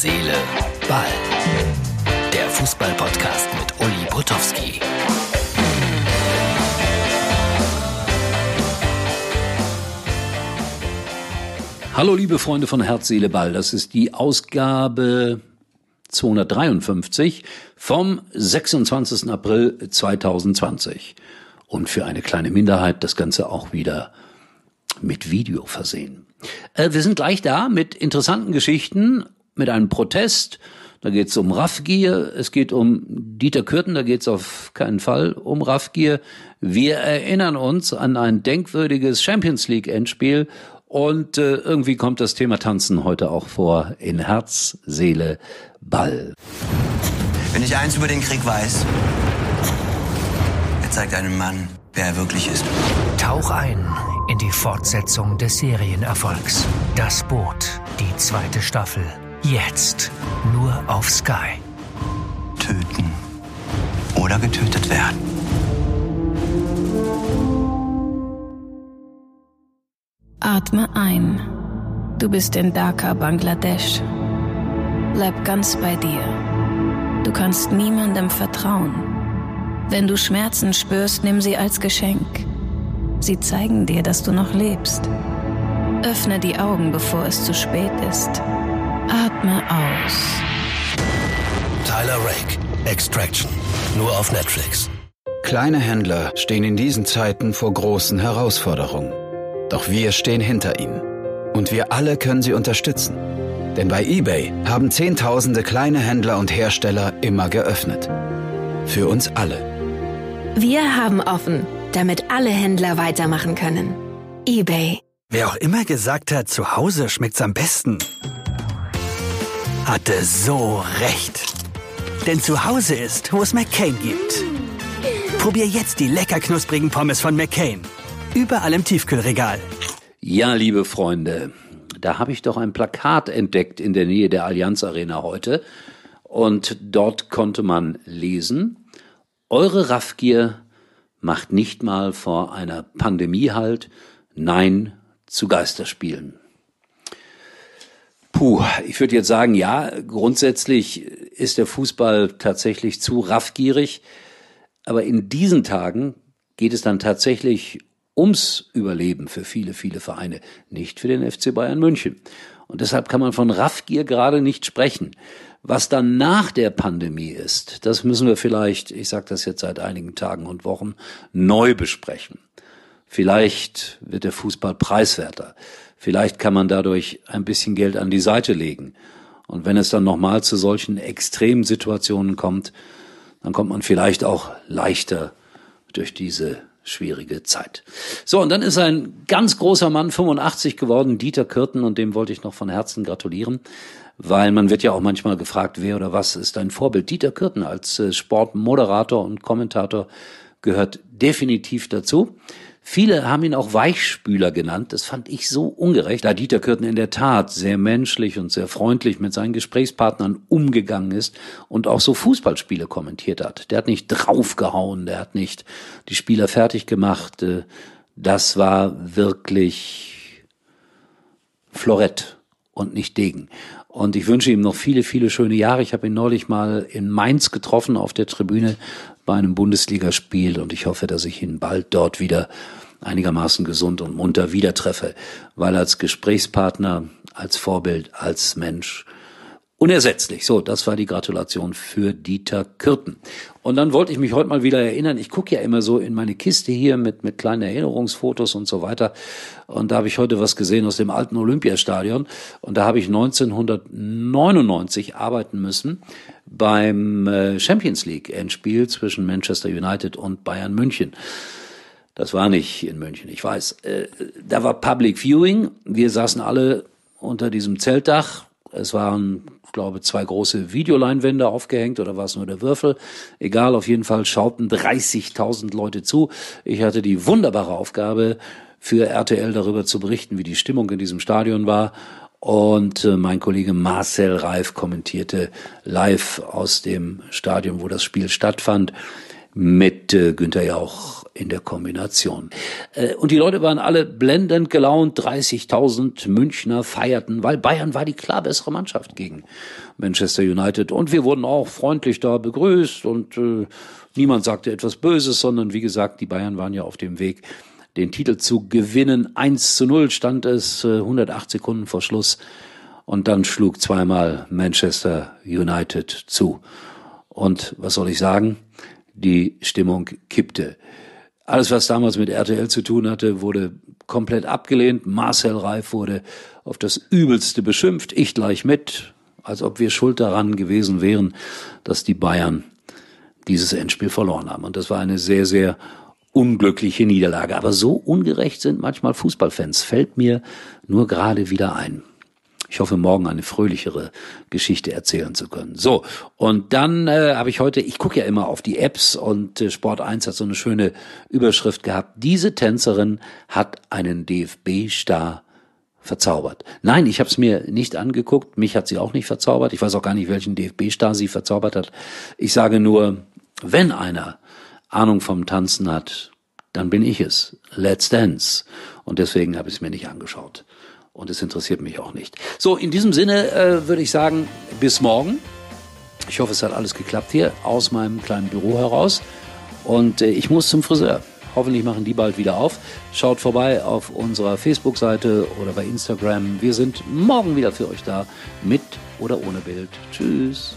Seele, Ball. Der Fußball-Podcast mit Uli Potowski. Hallo liebe Freunde von Herz, Seele, Ball. Das ist die Ausgabe 253 vom 26. April 2020. Und für eine kleine Minderheit das Ganze auch wieder mit Video versehen. Äh, wir sind gleich da mit interessanten Geschichten, mit einem Protest. Da geht es um Raffgier, es geht um Dieter Kürten, da geht es auf keinen Fall um Raffgier. Wir erinnern uns an ein denkwürdiges Champions League Endspiel und äh, irgendwie kommt das Thema Tanzen heute auch vor in Herz, Seele, Ball. Wenn ich eins über den Krieg weiß, er zeigt einem Mann, wer er wirklich ist. Tauch ein in die Fortsetzung des Serienerfolgs. Das Boot, die zweite Staffel. Jetzt nur auf Sky. Töten oder getötet werden. Atme ein. Du bist in Dhaka, Bangladesch. Bleib ganz bei dir. Du kannst niemandem vertrauen. Wenn du Schmerzen spürst, nimm sie als Geschenk. Sie zeigen dir, dass du noch lebst. Öffne die Augen, bevor es zu spät ist. Atme aus. Tyler Rake, Extraction. Nur auf Netflix. Kleine Händler stehen in diesen Zeiten vor großen Herausforderungen. Doch wir stehen hinter ihnen. Und wir alle können sie unterstützen. Denn bei eBay haben Zehntausende kleine Händler und Hersteller immer geöffnet. Für uns alle. Wir haben offen, damit alle Händler weitermachen können. eBay. Wer auch immer gesagt hat, zu Hause schmeckt's am besten, hatte so recht. Denn zu Hause ist, wo es McCain gibt. Probier jetzt die lecker knusprigen Pommes von McCain. Überall im Tiefkühlregal. Ja, liebe Freunde, da habe ich doch ein Plakat entdeckt in der Nähe der Allianz Arena heute. Und dort konnte man lesen, eure Raffgier macht nicht mal vor einer Pandemie halt. Nein zu Geisterspielen. Puh, ich würde jetzt sagen, ja, grundsätzlich ist der Fußball tatsächlich zu raffgierig. Aber in diesen Tagen geht es dann tatsächlich ums Überleben für viele, viele Vereine, nicht für den FC Bayern München. Und deshalb kann man von Raffgier gerade nicht sprechen. Was dann nach der Pandemie ist, das müssen wir vielleicht, ich sage das jetzt seit einigen Tagen und Wochen, neu besprechen. Vielleicht wird der Fußball preiswerter. Vielleicht kann man dadurch ein bisschen Geld an die Seite legen. Und wenn es dann nochmal zu solchen extremen Situationen kommt, dann kommt man vielleicht auch leichter durch diese schwierige Zeit. So, und dann ist ein ganz großer Mann, 85 geworden, Dieter Kürten, und dem wollte ich noch von Herzen gratulieren, weil man wird ja auch manchmal gefragt, wer oder was ist dein Vorbild. Dieter Kürten als äh, Sportmoderator und Kommentator gehört definitiv dazu. Viele haben ihn auch Weichspüler genannt. Das fand ich so ungerecht, da Dieter Kürten in der Tat sehr menschlich und sehr freundlich mit seinen Gesprächspartnern umgegangen ist und auch so Fußballspiele kommentiert hat. Der hat nicht draufgehauen, der hat nicht die Spieler fertig gemacht. Äh, das war wirklich Florett und nicht Degen. Und ich wünsche ihm noch viele, viele schöne Jahre. Ich habe ihn neulich mal in Mainz getroffen auf der Tribüne bei einem Bundesligaspiel und ich hoffe, dass ich ihn bald dort wieder einigermaßen gesund und munter wieder treffe, weil als Gesprächspartner, als Vorbild, als Mensch unersetzlich. So, das war die Gratulation für Dieter Kürten. Und dann wollte ich mich heute mal wieder erinnern. Ich gucke ja immer so in meine Kiste hier mit, mit kleinen Erinnerungsfotos und so weiter. Und da habe ich heute was gesehen aus dem alten Olympiastadion. Und da habe ich 1999 arbeiten müssen beim äh, Champions League Endspiel zwischen Manchester United und Bayern München. Das war nicht in München, ich weiß. Äh, da war Public Viewing. Wir saßen alle unter diesem Zeltdach es waren, glaube, zwei große Videoleinwände aufgehängt oder war es nur der Würfel? Egal, auf jeden Fall schauten 30.000 Leute zu. Ich hatte die wunderbare Aufgabe, für RTL darüber zu berichten, wie die Stimmung in diesem Stadion war. Und äh, mein Kollege Marcel Reif kommentierte live aus dem Stadion, wo das Spiel stattfand. mit äh, Günther Jauch in der Kombination. Äh, und die Leute waren alle blendend gelaunt. 30.000 Münchner feierten, weil Bayern war die klar bessere Mannschaft gegen Manchester United. Und wir wurden auch freundlich da begrüßt und äh, niemand sagte etwas Böses, sondern wie gesagt, die Bayern waren ja auf dem Weg, den Titel zu gewinnen. 1 zu 0 stand es, äh, 108 Sekunden vor Schluss. Und dann schlug zweimal Manchester United zu. Und was soll ich sagen? Die Stimmung kippte. Alles, was damals mit RTL zu tun hatte, wurde komplett abgelehnt. Marcel Reif wurde auf das Übelste beschimpft. Ich gleich mit, als ob wir schuld daran gewesen wären, dass die Bayern dieses Endspiel verloren haben. Und das war eine sehr, sehr unglückliche Niederlage. Aber so ungerecht sind manchmal Fußballfans, fällt mir nur gerade wieder ein. Ich hoffe, morgen eine fröhlichere Geschichte erzählen zu können. So, und dann äh, habe ich heute, ich gucke ja immer auf die Apps und äh, Sport 1 hat so eine schöne Überschrift gehabt. Diese Tänzerin hat einen DFB-Star verzaubert. Nein, ich habe es mir nicht angeguckt, mich hat sie auch nicht verzaubert. Ich weiß auch gar nicht, welchen DFB-Star sie verzaubert hat. Ich sage nur, wenn einer Ahnung vom Tanzen hat, dann bin ich es. Let's Dance. Und deswegen habe ich es mir nicht angeschaut und es interessiert mich auch nicht. So, in diesem Sinne äh, würde ich sagen, bis morgen. Ich hoffe, es hat alles geklappt hier aus meinem kleinen Büro heraus. Und äh, ich muss zum Friseur. Hoffentlich machen die bald wieder auf. Schaut vorbei auf unserer Facebook-Seite oder bei Instagram. Wir sind morgen wieder für euch da, mit oder ohne Bild. Tschüss.